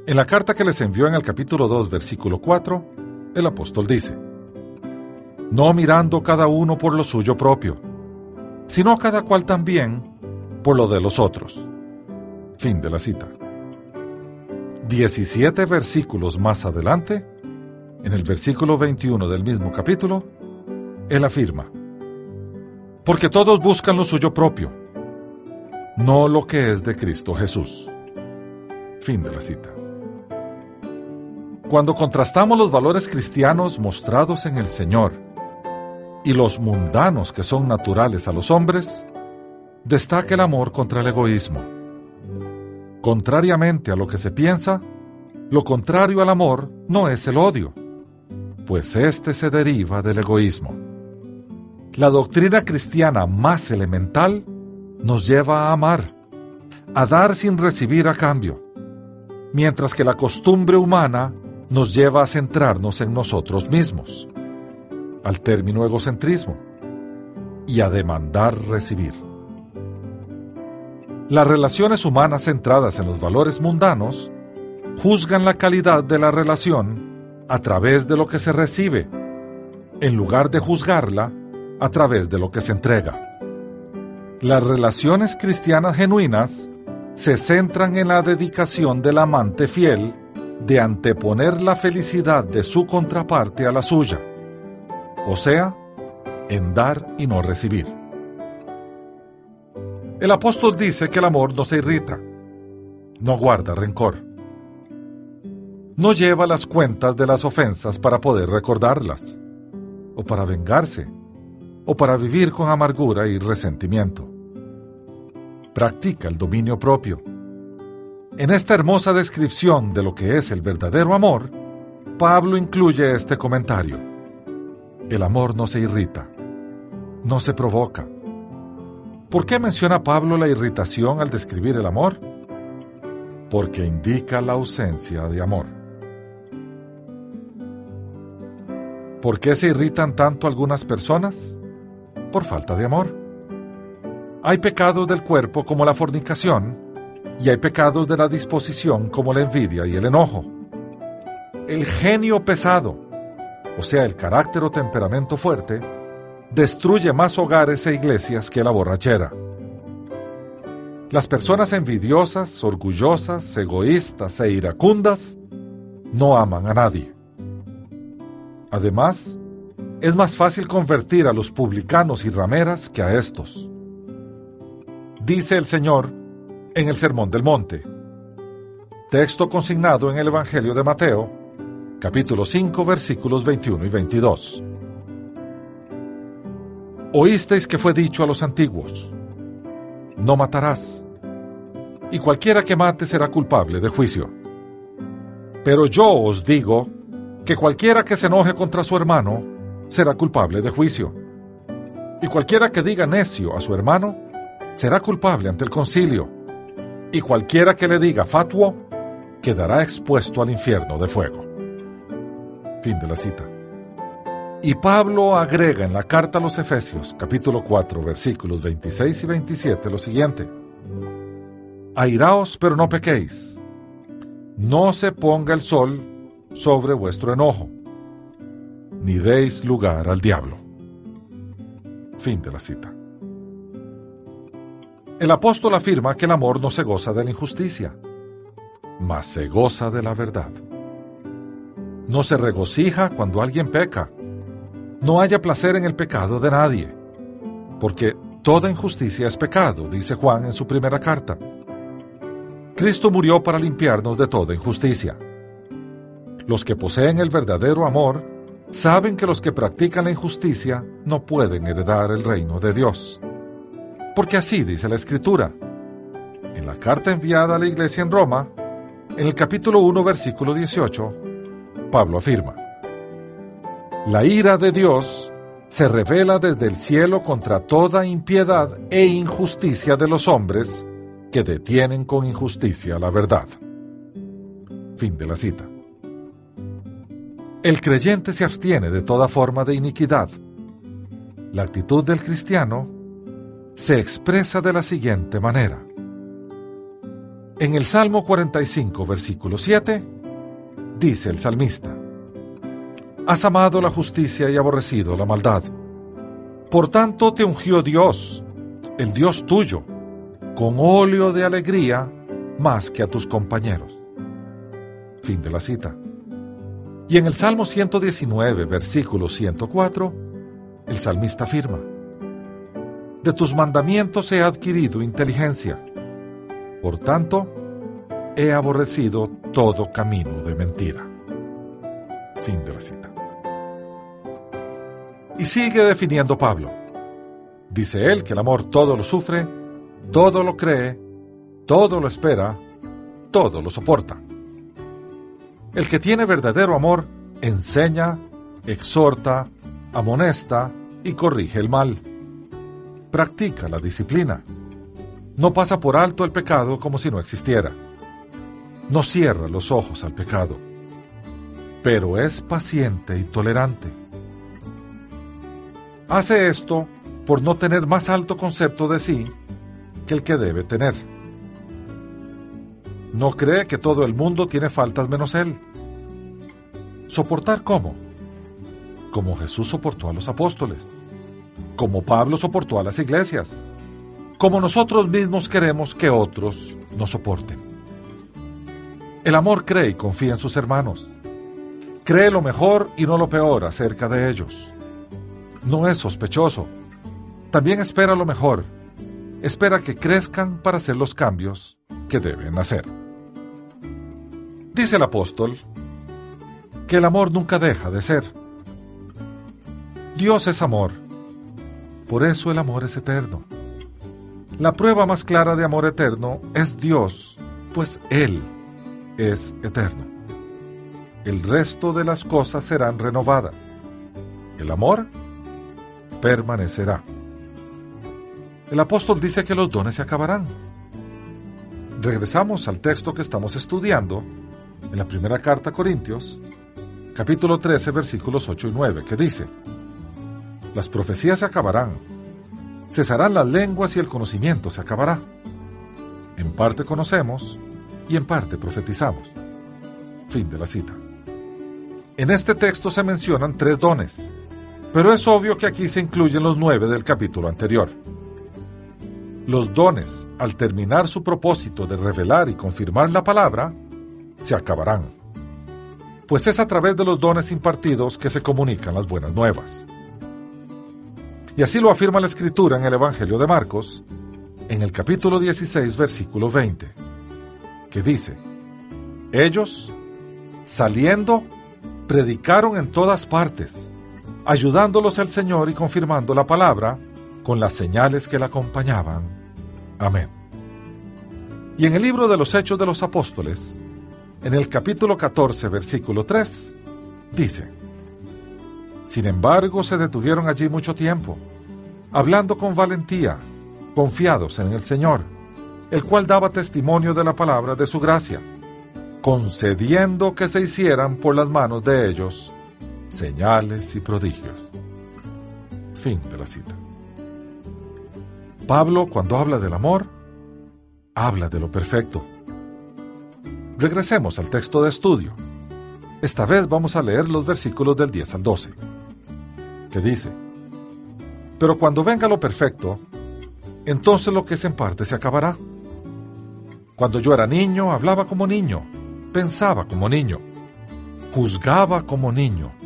en la carta que les envió en el capítulo 2, versículo 4, el apóstol dice, No mirando cada uno por lo suyo propio, sino cada cual también por lo de los otros. Fin de la cita. Diecisiete versículos más adelante, en el versículo 21 del mismo capítulo, él afirma, porque todos buscan lo suyo propio, no lo que es de Cristo Jesús. Fin de la cita. Cuando contrastamos los valores cristianos mostrados en el Señor y los mundanos que son naturales a los hombres, destaca el amor contra el egoísmo. Contrariamente a lo que se piensa, lo contrario al amor no es el odio, pues éste se deriva del egoísmo. La doctrina cristiana más elemental nos lleva a amar, a dar sin recibir a cambio, mientras que la costumbre humana nos lleva a centrarnos en nosotros mismos, al término egocentrismo, y a demandar recibir. Las relaciones humanas centradas en los valores mundanos juzgan la calidad de la relación a través de lo que se recibe, en lugar de juzgarla a través de lo que se entrega. Las relaciones cristianas genuinas se centran en la dedicación del amante fiel de anteponer la felicidad de su contraparte a la suya, o sea, en dar y no recibir. El apóstol dice que el amor no se irrita, no guarda rencor, no lleva las cuentas de las ofensas para poder recordarlas, o para vengarse, o para vivir con amargura y resentimiento. Practica el dominio propio. En esta hermosa descripción de lo que es el verdadero amor, Pablo incluye este comentario. El amor no se irrita, no se provoca. ¿Por qué menciona Pablo la irritación al describir el amor? Porque indica la ausencia de amor. ¿Por qué se irritan tanto algunas personas? por falta de amor. Hay pecados del cuerpo como la fornicación y hay pecados de la disposición como la envidia y el enojo. El genio pesado, o sea, el carácter o temperamento fuerte, destruye más hogares e iglesias que la borrachera. Las personas envidiosas, orgullosas, egoístas e iracundas no aman a nadie. Además, es más fácil convertir a los publicanos y rameras que a estos. Dice el Señor en el Sermón del Monte, texto consignado en el Evangelio de Mateo, capítulo 5, versículos 21 y 22. Oísteis que fue dicho a los antiguos, no matarás, y cualquiera que mate será culpable de juicio. Pero yo os digo que cualquiera que se enoje contra su hermano será culpable de juicio. Y cualquiera que diga necio a su hermano será culpable ante el concilio, y cualquiera que le diga fatuo quedará expuesto al infierno de fuego. Fin de la cita. Y Pablo agrega en la carta a los Efesios, capítulo 4, versículos 26 y 27, lo siguiente. Airaos, pero no pequéis. No se ponga el sol sobre vuestro enojo, ni deis lugar al diablo. Fin de la cita. El apóstol afirma que el amor no se goza de la injusticia, mas se goza de la verdad. No se regocija cuando alguien peca. No haya placer en el pecado de nadie, porque toda injusticia es pecado, dice Juan en su primera carta. Cristo murió para limpiarnos de toda injusticia. Los que poseen el verdadero amor saben que los que practican la injusticia no pueden heredar el reino de Dios. Porque así dice la Escritura. En la carta enviada a la iglesia en Roma, en el capítulo 1, versículo 18, Pablo afirma, La ira de Dios se revela desde el cielo contra toda impiedad e injusticia de los hombres que detienen con injusticia la verdad. Fin de la cita. El creyente se abstiene de toda forma de iniquidad. La actitud del cristiano se expresa de la siguiente manera. En el Salmo 45, versículo 7, dice el salmista, Has amado la justicia y aborrecido la maldad. Por tanto te ungió Dios, el Dios tuyo, con óleo de alegría más que a tus compañeros. Fin de la cita. Y en el Salmo 119, versículo 104, el salmista afirma, De tus mandamientos he adquirido inteligencia, por tanto, he aborrecido todo camino de mentira. Fin de la cita. Y sigue definiendo Pablo. Dice él que el amor todo lo sufre, todo lo cree, todo lo espera, todo lo soporta. El que tiene verdadero amor enseña, exhorta, amonesta y corrige el mal. Practica la disciplina. No pasa por alto el pecado como si no existiera. No cierra los ojos al pecado, pero es paciente y tolerante. Hace esto por no tener más alto concepto de sí que el que debe tener. No cree que todo el mundo tiene faltas menos él. ¿Soportar cómo? Como Jesús soportó a los apóstoles, como Pablo soportó a las iglesias, como nosotros mismos queremos que otros nos soporten. El amor cree y confía en sus hermanos. Cree lo mejor y no lo peor acerca de ellos. No es sospechoso. También espera lo mejor. Espera que crezcan para hacer los cambios que deben hacer. Dice el apóstol que el amor nunca deja de ser. Dios es amor. Por eso el amor es eterno. La prueba más clara de amor eterno es Dios, pues Él es eterno. El resto de las cosas serán renovadas. El amor permanecerá. El apóstol dice que los dones se acabarán. Regresamos al texto que estamos estudiando en la primera carta a Corintios, capítulo 13, versículos 8 y 9, que dice, Las profecías se acabarán, cesarán las lenguas y el conocimiento se acabará. En parte conocemos y en parte profetizamos. Fin de la cita. En este texto se mencionan tres dones, pero es obvio que aquí se incluyen los nueve del capítulo anterior. Los dones, al terminar su propósito de revelar y confirmar la palabra, se acabarán, pues es a través de los dones impartidos que se comunican las buenas nuevas. Y así lo afirma la Escritura en el Evangelio de Marcos, en el capítulo 16, versículo 20, que dice, Ellos, saliendo, predicaron en todas partes, ayudándolos el Señor y confirmando la palabra con las señales que la acompañaban. Amén. Y en el libro de los Hechos de los Apóstoles, en el capítulo 14, versículo 3, dice, Sin embargo, se detuvieron allí mucho tiempo, hablando con valentía, confiados en el Señor, el cual daba testimonio de la palabra de su gracia, concediendo que se hicieran por las manos de ellos señales y prodigios. Fin de la cita. Pablo, cuando habla del amor, habla de lo perfecto. Regresemos al texto de estudio. Esta vez vamos a leer los versículos del 10 al 12, que dice, Pero cuando venga lo perfecto, entonces lo que es en parte se acabará. Cuando yo era niño, hablaba como niño, pensaba como niño, juzgaba como niño.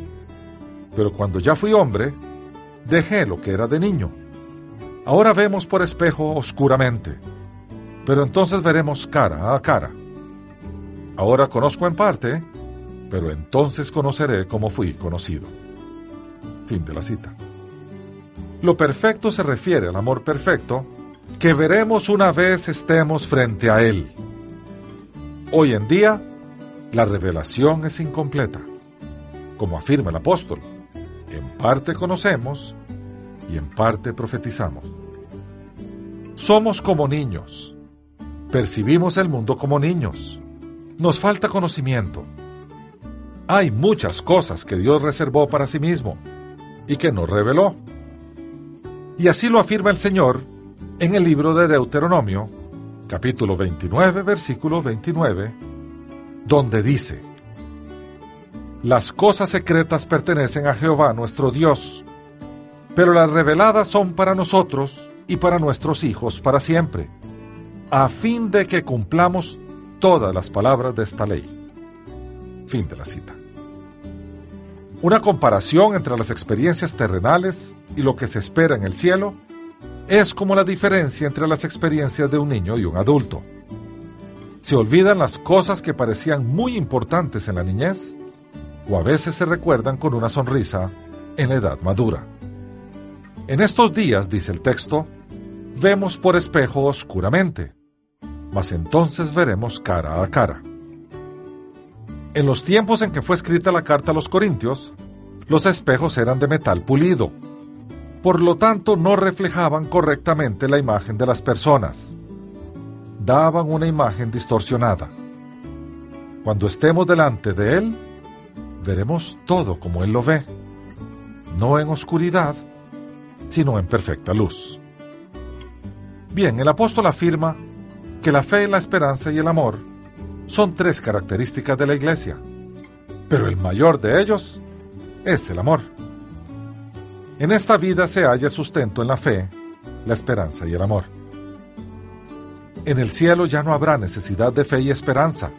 Pero cuando ya fui hombre, dejé lo que era de niño. Ahora vemos por espejo oscuramente, pero entonces veremos cara a cara. Ahora conozco en parte, pero entonces conoceré como fui conocido. Fin de la cita. Lo perfecto se refiere al amor perfecto que veremos una vez estemos frente a Él. Hoy en día, la revelación es incompleta. Como afirma el apóstol, en parte conocemos y en parte profetizamos. Somos como niños. Percibimos el mundo como niños. Nos falta conocimiento. Hay muchas cosas que Dios reservó para sí mismo y que nos reveló. Y así lo afirma el Señor en el libro de Deuteronomio, capítulo 29, versículo 29, donde dice, Las cosas secretas pertenecen a Jehová nuestro Dios, pero las reveladas son para nosotros y para nuestros hijos para siempre, a fin de que cumplamos todas las palabras de esta ley. Fin de la cita. Una comparación entre las experiencias terrenales y lo que se espera en el cielo es como la diferencia entre las experiencias de un niño y un adulto. Se olvidan las cosas que parecían muy importantes en la niñez o a veces se recuerdan con una sonrisa en la edad madura. En estos días, dice el texto, vemos por espejo oscuramente, mas entonces veremos cara a cara. En los tiempos en que fue escrita la carta a los Corintios, los espejos eran de metal pulido, por lo tanto no reflejaban correctamente la imagen de las personas. Daban una imagen distorsionada. Cuando estemos delante de Él, veremos todo como Él lo ve, no en oscuridad, sino en perfecta luz. Bien, el apóstol afirma que la fe, la esperanza y el amor son tres características de la iglesia, pero el mayor de ellos es el amor. En esta vida se halla sustento en la fe, la esperanza y el amor. En el cielo ya no habrá necesidad de fe y esperanza,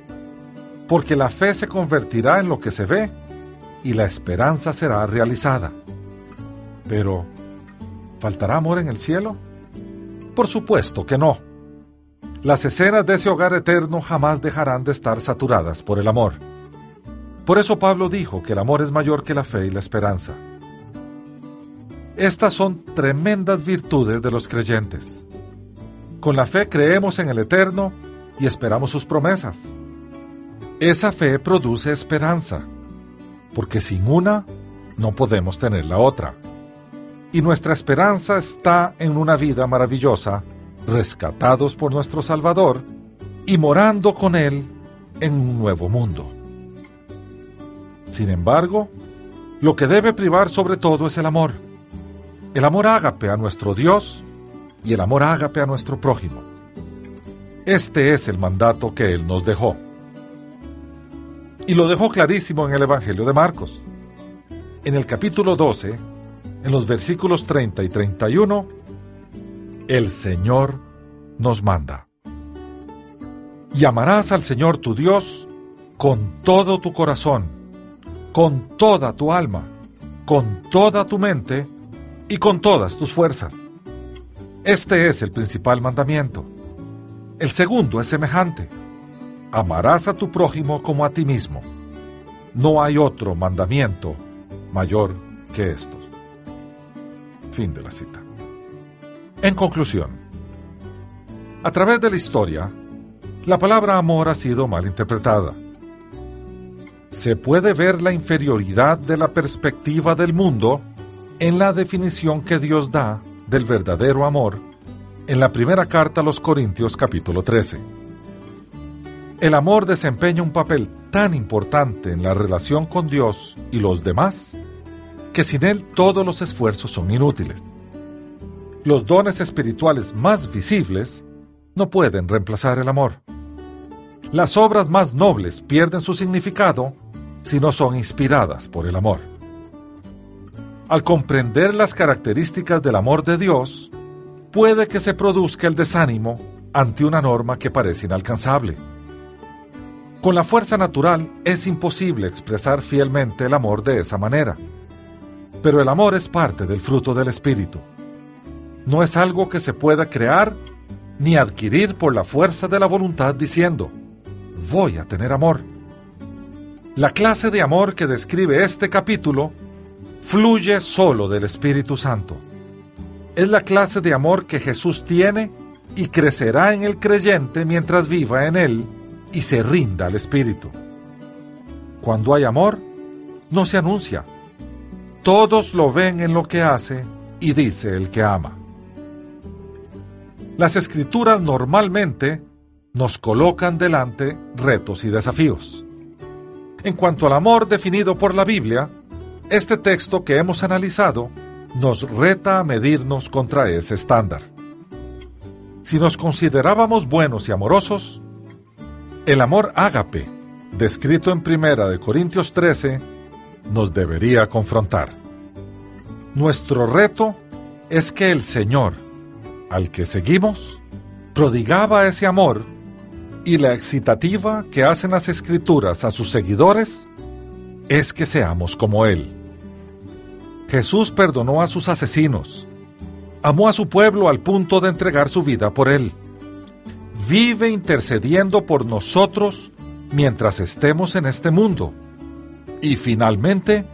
porque la fe se convertirá en lo que se ve y la esperanza será realizada. Pero, ¿faltará amor en el cielo? Por supuesto que no. Las escenas de ese hogar eterno jamás dejarán de estar saturadas por el amor. Por eso Pablo dijo que el amor es mayor que la fe y la esperanza. Estas son tremendas virtudes de los creyentes. Con la fe creemos en el eterno y esperamos sus promesas. Esa fe produce esperanza, porque sin una no podemos tener la otra. Y nuestra esperanza está en una vida maravillosa rescatados por nuestro Salvador y morando con Él en un nuevo mundo. Sin embargo, lo que debe privar sobre todo es el amor. El amor ágape a nuestro Dios y el amor ágape a nuestro prójimo. Este es el mandato que Él nos dejó. Y lo dejó clarísimo en el Evangelio de Marcos. En el capítulo 12, en los versículos 30 y 31, el Señor nos manda. Y amarás al Señor tu Dios con todo tu corazón, con toda tu alma, con toda tu mente y con todas tus fuerzas. Este es el principal mandamiento. El segundo es semejante. Amarás a tu prójimo como a ti mismo. No hay otro mandamiento mayor que estos. Fin de la cita. En conclusión, a través de la historia, la palabra amor ha sido mal interpretada. Se puede ver la inferioridad de la perspectiva del mundo en la definición que Dios da del verdadero amor en la primera carta a los Corintios capítulo 13. El amor desempeña un papel tan importante en la relación con Dios y los demás que sin él todos los esfuerzos son inútiles. Los dones espirituales más visibles no pueden reemplazar el amor. Las obras más nobles pierden su significado si no son inspiradas por el amor. Al comprender las características del amor de Dios, puede que se produzca el desánimo ante una norma que parece inalcanzable. Con la fuerza natural es imposible expresar fielmente el amor de esa manera, pero el amor es parte del fruto del Espíritu. No es algo que se pueda crear ni adquirir por la fuerza de la voluntad diciendo, voy a tener amor. La clase de amor que describe este capítulo fluye solo del Espíritu Santo. Es la clase de amor que Jesús tiene y crecerá en el creyente mientras viva en él y se rinda al Espíritu. Cuando hay amor, no se anuncia. Todos lo ven en lo que hace y dice el que ama. Las escrituras normalmente nos colocan delante retos y desafíos. En cuanto al amor definido por la Biblia, este texto que hemos analizado nos reta a medirnos contra ese estándar. Si nos considerábamos buenos y amorosos, el amor ágape, descrito en Primera de Corintios 13, nos debería confrontar. Nuestro reto es que el Señor, al que seguimos, prodigaba ese amor y la excitativa que hacen las escrituras a sus seguidores es que seamos como Él. Jesús perdonó a sus asesinos, amó a su pueblo al punto de entregar su vida por él. Vive intercediendo por nosotros mientras estemos en este mundo. Y finalmente,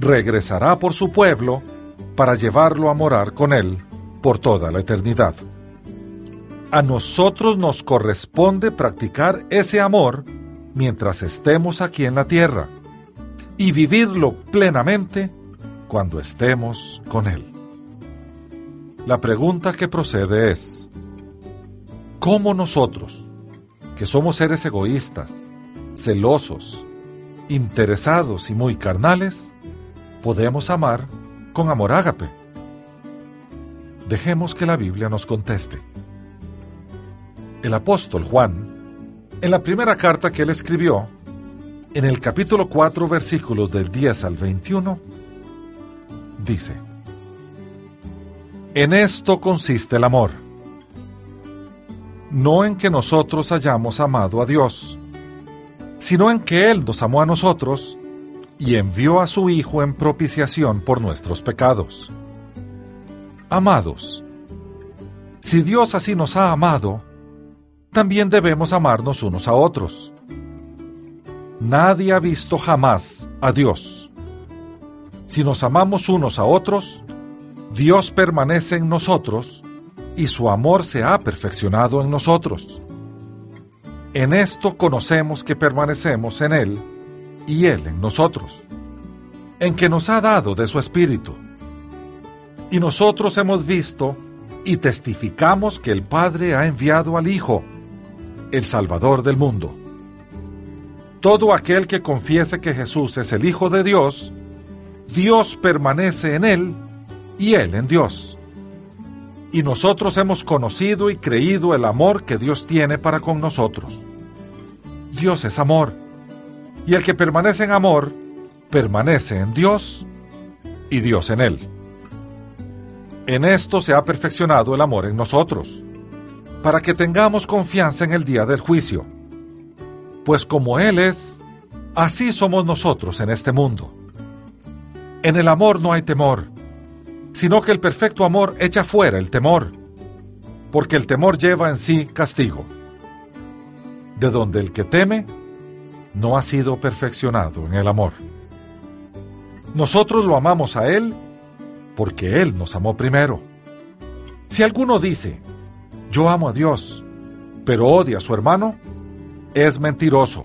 regresará por su pueblo para llevarlo a morar con él por toda la eternidad. A nosotros nos corresponde practicar ese amor mientras estemos aquí en la tierra y vivirlo plenamente cuando estemos con Él. La pregunta que procede es, ¿cómo nosotros, que somos seres egoístas, celosos, interesados y muy carnales, podemos amar con amor ágape? Dejemos que la Biblia nos conteste. El apóstol Juan, en la primera carta que él escribió, en el capítulo 4, versículos del 10 al 21, dice, En esto consiste el amor, no en que nosotros hayamos amado a Dios, sino en que Él nos amó a nosotros y envió a su Hijo en propiciación por nuestros pecados. Amados, si Dios así nos ha amado, también debemos amarnos unos a otros. Nadie ha visto jamás a Dios si nos amamos unos a otros, Dios permanece en nosotros y su amor se ha perfeccionado en nosotros. En esto conocemos que permanecemos en Él y Él en nosotros, en que nos ha dado de su Espíritu. Y nosotros hemos visto y testificamos que el Padre ha enviado al Hijo, el Salvador del mundo. Todo aquel que confiese que Jesús es el Hijo de Dios, Dios permanece en él y él en Dios. Y nosotros hemos conocido y creído el amor que Dios tiene para con nosotros. Dios es amor, y el que permanece en amor, permanece en Dios y Dios en él. En esto se ha perfeccionado el amor en nosotros, para que tengamos confianza en el día del juicio. Pues como Él es, así somos nosotros en este mundo. En el amor no hay temor, sino que el perfecto amor echa fuera el temor, porque el temor lleva en sí castigo, de donde el que teme no ha sido perfeccionado en el amor. Nosotros lo amamos a Él porque Él nos amó primero. Si alguno dice, yo amo a Dios, pero odia a su hermano, es mentiroso,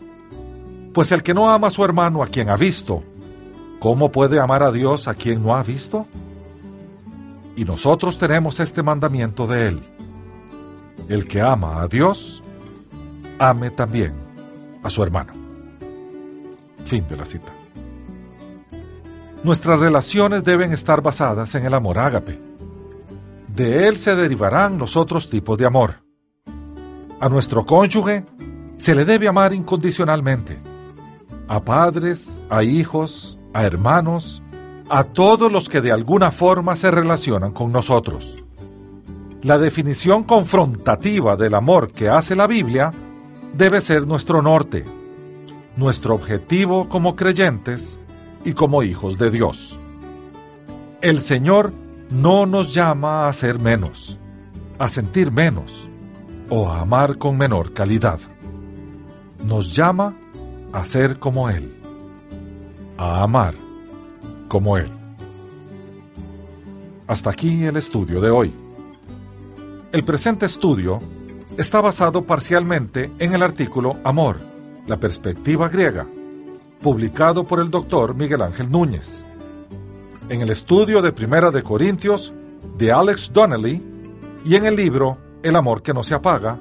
pues el que no ama a su hermano a quien ha visto, ¿Cómo puede amar a Dios a quien no ha visto? Y nosotros tenemos este mandamiento de Él. El que ama a Dios, ame también a su hermano. Fin de la cita. Nuestras relaciones deben estar basadas en el amor ágape. De él se derivarán los otros tipos de amor. A nuestro cónyuge se le debe amar incondicionalmente. A padres, a hijos, a hermanos, a todos los que de alguna forma se relacionan con nosotros. La definición confrontativa del amor que hace la Biblia debe ser nuestro norte, nuestro objetivo como creyentes y como hijos de Dios. El Señor no nos llama a ser menos, a sentir menos o a amar con menor calidad. Nos llama a ser como Él, a amar como Él. Hasta aquí el estudio de hoy. El presente estudio está basado parcialmente en el artículo Amor, la perspectiva griega, publicado por el doctor Miguel Ángel Núñez. En el estudio de Primera de Corintios de Alex Donnelly y en el libro El amor que no se apaga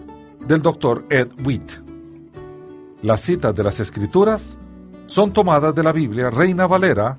del doctor Ed Witt. Las citas de las escrituras son tomadas de la Biblia Reina Valera,